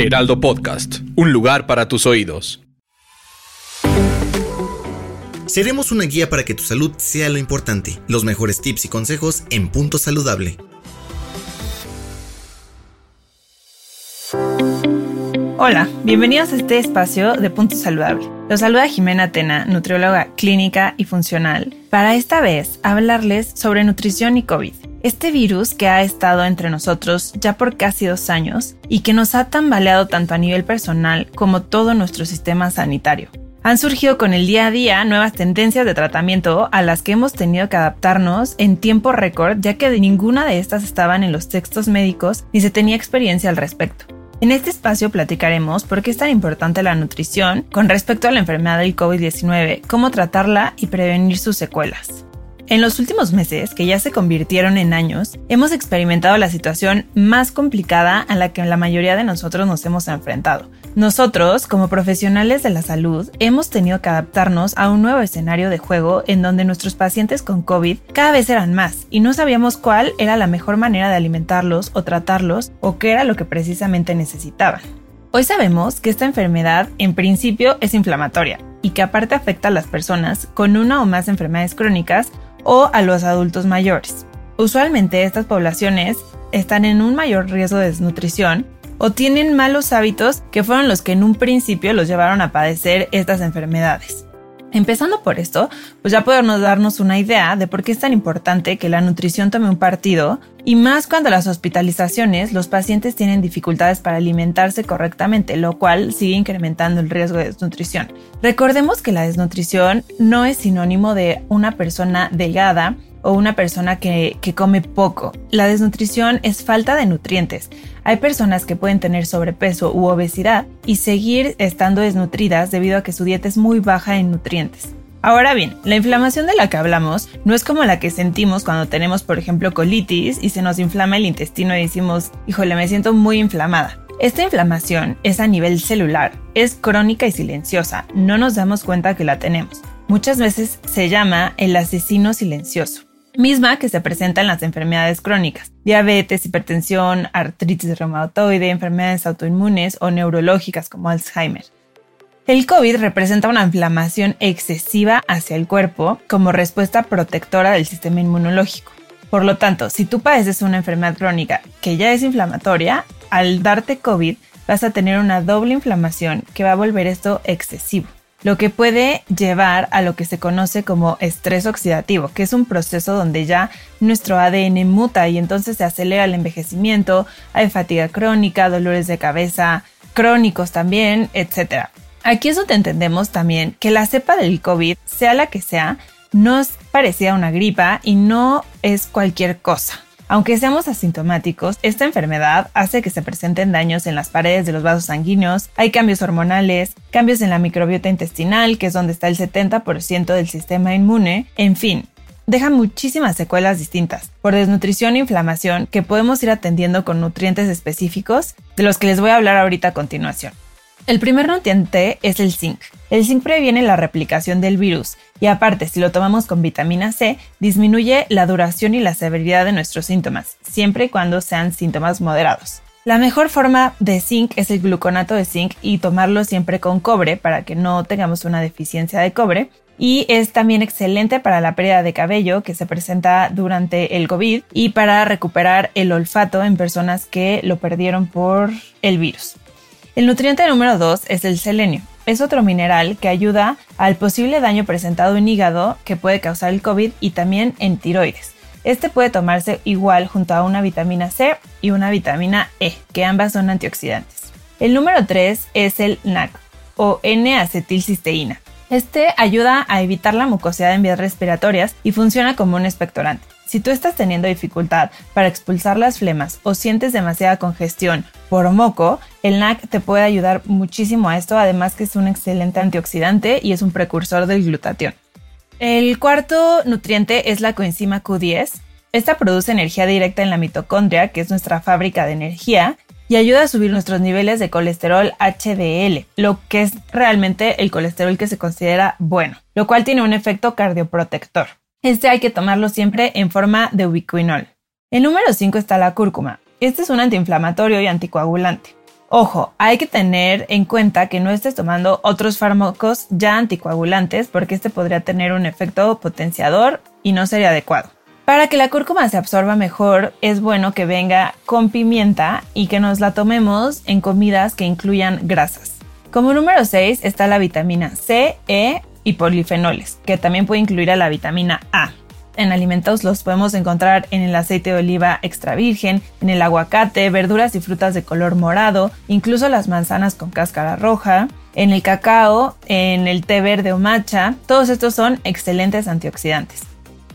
Heraldo Podcast, un lugar para tus oídos. Seremos una guía para que tu salud sea lo importante. Los mejores tips y consejos en Punto Saludable. Hola, bienvenidos a este espacio de Punto Saludable. Los saluda Jimena Tena, nutrióloga clínica y funcional, para esta vez hablarles sobre nutrición y COVID. Este virus que ha estado entre nosotros ya por casi dos años y que nos ha tambaleado tanto a nivel personal como todo nuestro sistema sanitario. Han surgido con el día a día nuevas tendencias de tratamiento a las que hemos tenido que adaptarnos en tiempo récord ya que ninguna de estas estaban en los textos médicos ni se tenía experiencia al respecto. En este espacio platicaremos por qué es tan importante la nutrición con respecto a la enfermedad del COVID-19, cómo tratarla y prevenir sus secuelas. En los últimos meses, que ya se convirtieron en años, hemos experimentado la situación más complicada a la que la mayoría de nosotros nos hemos enfrentado. Nosotros, como profesionales de la salud, hemos tenido que adaptarnos a un nuevo escenario de juego en donde nuestros pacientes con COVID cada vez eran más y no sabíamos cuál era la mejor manera de alimentarlos o tratarlos o qué era lo que precisamente necesitaban. Hoy sabemos que esta enfermedad en principio es inflamatoria y que aparte afecta a las personas con una o más enfermedades crónicas o a los adultos mayores. Usualmente estas poblaciones están en un mayor riesgo de desnutrición o tienen malos hábitos que fueron los que en un principio los llevaron a padecer estas enfermedades. Empezando por esto, pues ya podemos darnos una idea de por qué es tan importante que la nutrición tome un partido, y más cuando las hospitalizaciones los pacientes tienen dificultades para alimentarse correctamente, lo cual sigue incrementando el riesgo de desnutrición. Recordemos que la desnutrición no es sinónimo de una persona delgada o una persona que, que, come poco. La desnutrición es falta de nutrientes. Hay personas que pueden tener sobrepeso u obesidad y seguir estando desnutridas debido a que su dieta es muy baja en nutrientes. Ahora bien, la inflamación de la que hablamos no es como la que sentimos cuando tenemos, por ejemplo, colitis y se nos inflama el intestino y decimos, híjole, me siento muy inflamada. Esta inflamación es a nivel celular, es crónica y silenciosa, no nos damos cuenta que la tenemos. Muchas veces se llama el asesino silencioso misma que se presenta en las enfermedades crónicas, diabetes, hipertensión, artritis reumatoide, enfermedades autoinmunes o neurológicas como Alzheimer. El COVID representa una inflamación excesiva hacia el cuerpo como respuesta protectora del sistema inmunológico. Por lo tanto, si tú padeces una enfermedad crónica que ya es inflamatoria, al darte COVID vas a tener una doble inflamación que va a volver esto excesivo lo que puede llevar a lo que se conoce como estrés oxidativo, que es un proceso donde ya nuestro ADN muta y entonces se acelera el envejecimiento, hay fatiga crónica, dolores de cabeza crónicos también, etc. Aquí es donde entendemos también que la cepa del COVID, sea la que sea, no es parecida a una gripa y no es cualquier cosa. Aunque seamos asintomáticos, esta enfermedad hace que se presenten daños en las paredes de los vasos sanguíneos, hay cambios hormonales, cambios en la microbiota intestinal, que es donde está el 70% del sistema inmune, en fin. deja muchísimas secuelas distintas por desnutrición e inflamación que podemos ir atendiendo con nutrientes específicos de los que les voy a hablar ahorita a continuación. El primer nutriente es el zinc. El zinc previene la replicación del virus y aparte si lo tomamos con vitamina C disminuye la duración y la severidad de nuestros síntomas, siempre y cuando sean síntomas moderados. La mejor forma de zinc es el gluconato de zinc y tomarlo siempre con cobre para que no tengamos una deficiencia de cobre. Y es también excelente para la pérdida de cabello que se presenta durante el COVID y para recuperar el olfato en personas que lo perdieron por el virus. El nutriente número 2 es el selenio. Es otro mineral que ayuda al posible daño presentado en hígado que puede causar el COVID y también en tiroides. Este puede tomarse igual junto a una vitamina C y una vitamina E, que ambas son antioxidantes. El número 3 es el NAC o N-acetilcisteína. Este ayuda a evitar la mucosidad en vías respiratorias y funciona como un expectorante. Si tú estás teniendo dificultad para expulsar las flemas o sientes demasiada congestión por moco, el NAC te puede ayudar muchísimo a esto, además que es un excelente antioxidante y es un precursor del glutatión. El cuarto nutriente es la coenzima Q10. Esta produce energía directa en la mitocondria, que es nuestra fábrica de energía, y ayuda a subir nuestros niveles de colesterol HDL, lo que es realmente el colesterol que se considera bueno, lo cual tiene un efecto cardioprotector. Este hay que tomarlo siempre en forma de ubiquinol. El número 5 está la cúrcuma. Este es un antiinflamatorio y anticoagulante. Ojo, hay que tener en cuenta que no estés tomando otros fármacos ya anticoagulantes porque este podría tener un efecto potenciador y no sería adecuado. Para que la cúrcuma se absorba mejor, es bueno que venga con pimienta y que nos la tomemos en comidas que incluyan grasas. Como número 6 está la vitamina C, E y polifenoles, que también puede incluir a la vitamina A en alimentos los podemos encontrar en el aceite de oliva extra virgen, en el aguacate, verduras y frutas de color morado, incluso las manzanas con cáscara roja, en el cacao, en el té verde o matcha. Todos estos son excelentes antioxidantes.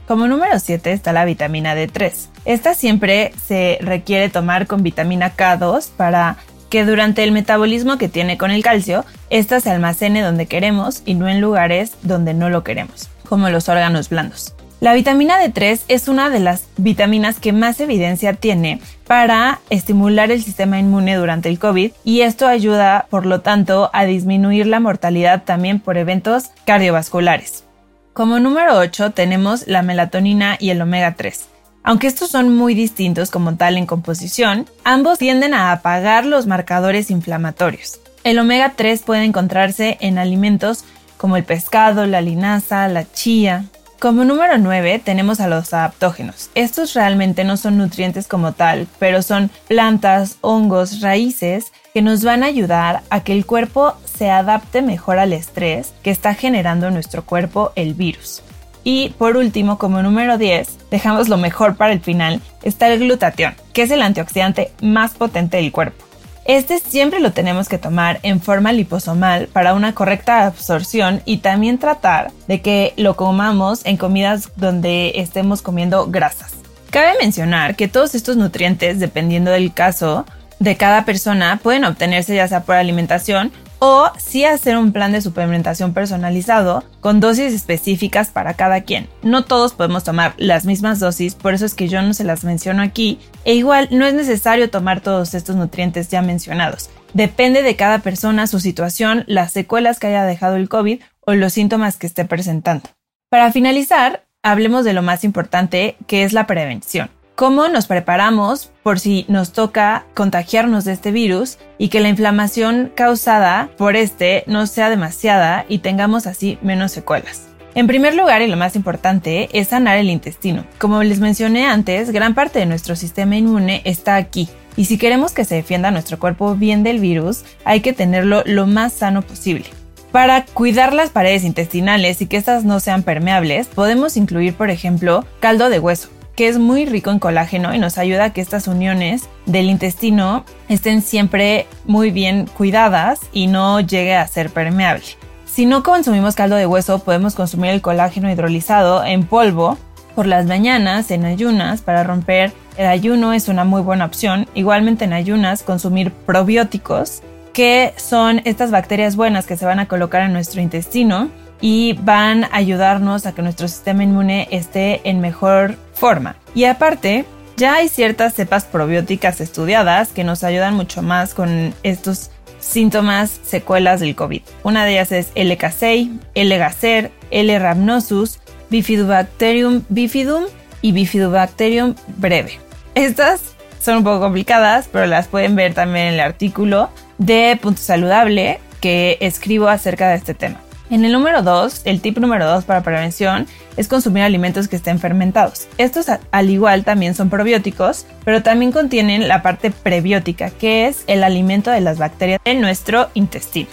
Como número 7 está la vitamina D3. Esta siempre se requiere tomar con vitamina K2 para que durante el metabolismo que tiene con el calcio, ésta se almacene donde queremos y no en lugares donde no lo queremos, como los órganos blandos. La vitamina D3 es una de las vitaminas que más evidencia tiene para estimular el sistema inmune durante el COVID y esto ayuda, por lo tanto, a disminuir la mortalidad también por eventos cardiovasculares. Como número 8 tenemos la melatonina y el omega 3. Aunque estos son muy distintos como tal en composición, ambos tienden a apagar los marcadores inflamatorios. El omega 3 puede encontrarse en alimentos como el pescado, la linaza, la chía, como número 9 tenemos a los adaptógenos. Estos realmente no son nutrientes como tal, pero son plantas, hongos, raíces que nos van a ayudar a que el cuerpo se adapte mejor al estrés que está generando en nuestro cuerpo el virus. Y por último, como número 10, dejamos lo mejor para el final, está el glutatión, que es el antioxidante más potente del cuerpo. Este siempre lo tenemos que tomar en forma liposomal para una correcta absorción y también tratar de que lo comamos en comidas donde estemos comiendo grasas. Cabe mencionar que todos estos nutrientes, dependiendo del caso de cada persona, pueden obtenerse ya sea por alimentación o sí hacer un plan de suplementación personalizado con dosis específicas para cada quien. No todos podemos tomar las mismas dosis, por eso es que yo no se las menciono aquí, e igual no es necesario tomar todos estos nutrientes ya mencionados. Depende de cada persona, su situación, las secuelas que haya dejado el COVID o los síntomas que esté presentando. Para finalizar, hablemos de lo más importante, que es la prevención cómo nos preparamos por si nos toca contagiarnos de este virus y que la inflamación causada por este no sea demasiada y tengamos así menos secuelas. En primer lugar, y lo más importante, es sanar el intestino. Como les mencioné antes, gran parte de nuestro sistema inmune está aquí. Y si queremos que se defienda nuestro cuerpo bien del virus, hay que tenerlo lo más sano posible. Para cuidar las paredes intestinales y que estas no sean permeables, podemos incluir, por ejemplo, caldo de hueso que es muy rico en colágeno y nos ayuda a que estas uniones del intestino estén siempre muy bien cuidadas y no llegue a ser permeable. Si no consumimos caldo de hueso, podemos consumir el colágeno hidrolizado en polvo por las mañanas, en ayunas, para romper el ayuno es una muy buena opción. Igualmente en ayunas, consumir probióticos, que son estas bacterias buenas que se van a colocar en nuestro intestino y van a ayudarnos a que nuestro sistema inmune esté en mejor forma. Y aparte, ya hay ciertas cepas probióticas estudiadas que nos ayudan mucho más con estos síntomas, secuelas del COVID. Una de ellas es L. casei, L. gacer, L. rhamnosus, Bifidobacterium bifidum y Bifidobacterium breve. Estas son un poco complicadas, pero las pueden ver también en el artículo de Punto Saludable que escribo acerca de este tema. En el número 2, el tip número 2 para prevención es consumir alimentos que estén fermentados. Estos al igual también son probióticos, pero también contienen la parte prebiótica, que es el alimento de las bacterias en nuestro intestino.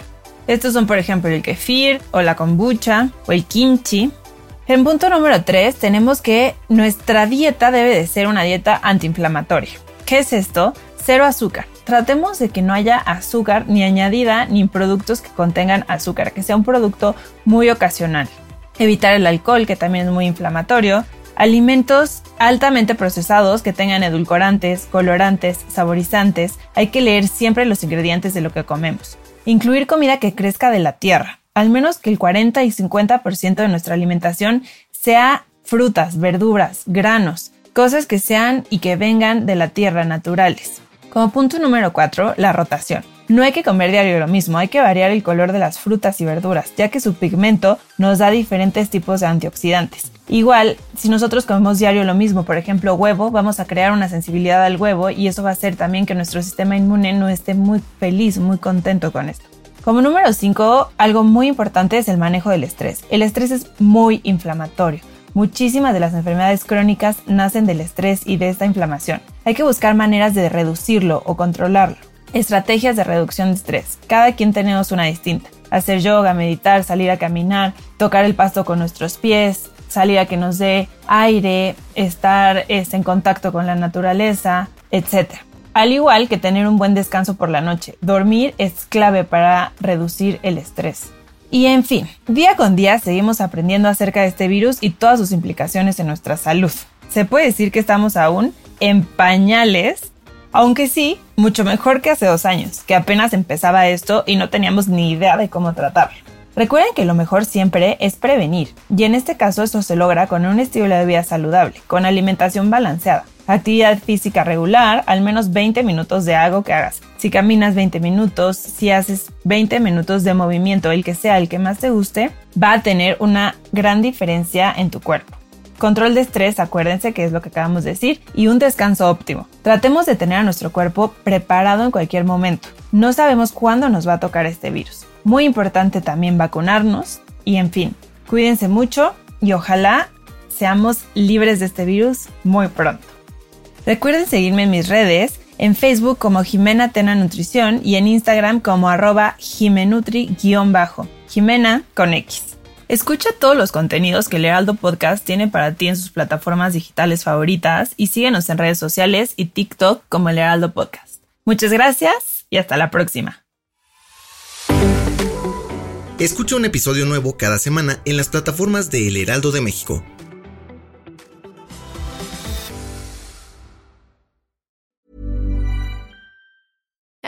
Estos son por ejemplo el kefir o la kombucha o el kimchi. En punto número 3 tenemos que nuestra dieta debe de ser una dieta antiinflamatoria. ¿Qué es esto? Cero azúcar. Tratemos de que no haya azúcar ni añadida ni productos que contengan azúcar, que sea un producto muy ocasional. Evitar el alcohol, que también es muy inflamatorio. Alimentos altamente procesados que tengan edulcorantes, colorantes, saborizantes. Hay que leer siempre los ingredientes de lo que comemos. Incluir comida que crezca de la tierra. Al menos que el 40 y 50% de nuestra alimentación sea frutas, verduras, granos, cosas que sean y que vengan de la tierra naturales. Como punto número 4, la rotación. No hay que comer diario lo mismo, hay que variar el color de las frutas y verduras, ya que su pigmento nos da diferentes tipos de antioxidantes. Igual, si nosotros comemos diario lo mismo, por ejemplo huevo, vamos a crear una sensibilidad al huevo y eso va a hacer también que nuestro sistema inmune no esté muy feliz, muy contento con esto. Como número 5, algo muy importante es el manejo del estrés. El estrés es muy inflamatorio. Muchísimas de las enfermedades crónicas nacen del estrés y de esta inflamación. Hay que buscar maneras de reducirlo o controlarlo. Estrategias de reducción de estrés. Cada quien tenemos una distinta. Hacer yoga, meditar, salir a caminar, tocar el pasto con nuestros pies, salir a que nos dé aire, estar este, en contacto con la naturaleza, etc. Al igual que tener un buen descanso por la noche, dormir es clave para reducir el estrés. Y en fin, día con día seguimos aprendiendo acerca de este virus y todas sus implicaciones en nuestra salud. Se puede decir que estamos aún en pañales, aunque sí, mucho mejor que hace dos años, que apenas empezaba esto y no teníamos ni idea de cómo tratarlo. Recuerden que lo mejor siempre es prevenir, y en este caso esto se logra con un estilo de vida saludable, con alimentación balanceada, actividad física regular, al menos 20 minutos de algo que hagas. Si caminas 20 minutos, si haces 20 minutos de movimiento, el que sea el que más te guste, va a tener una gran diferencia en tu cuerpo. Control de estrés, acuérdense que es lo que acabamos de decir, y un descanso óptimo. Tratemos de tener a nuestro cuerpo preparado en cualquier momento. No sabemos cuándo nos va a tocar este virus. Muy importante también vacunarnos y en fin, cuídense mucho y ojalá seamos libres de este virus muy pronto. Recuerden seguirme en mis redes, en Facebook como Jimena Tena Nutrición y en Instagram como arroba jimenutri-bajo. Jimena con X. Escucha todos los contenidos que el Heraldo Podcast tiene para ti en sus plataformas digitales favoritas y síguenos en redes sociales y TikTok como el Heraldo Podcast. Muchas gracias y hasta la próxima. Escucha un episodio nuevo cada semana en las plataformas de El Heraldo de México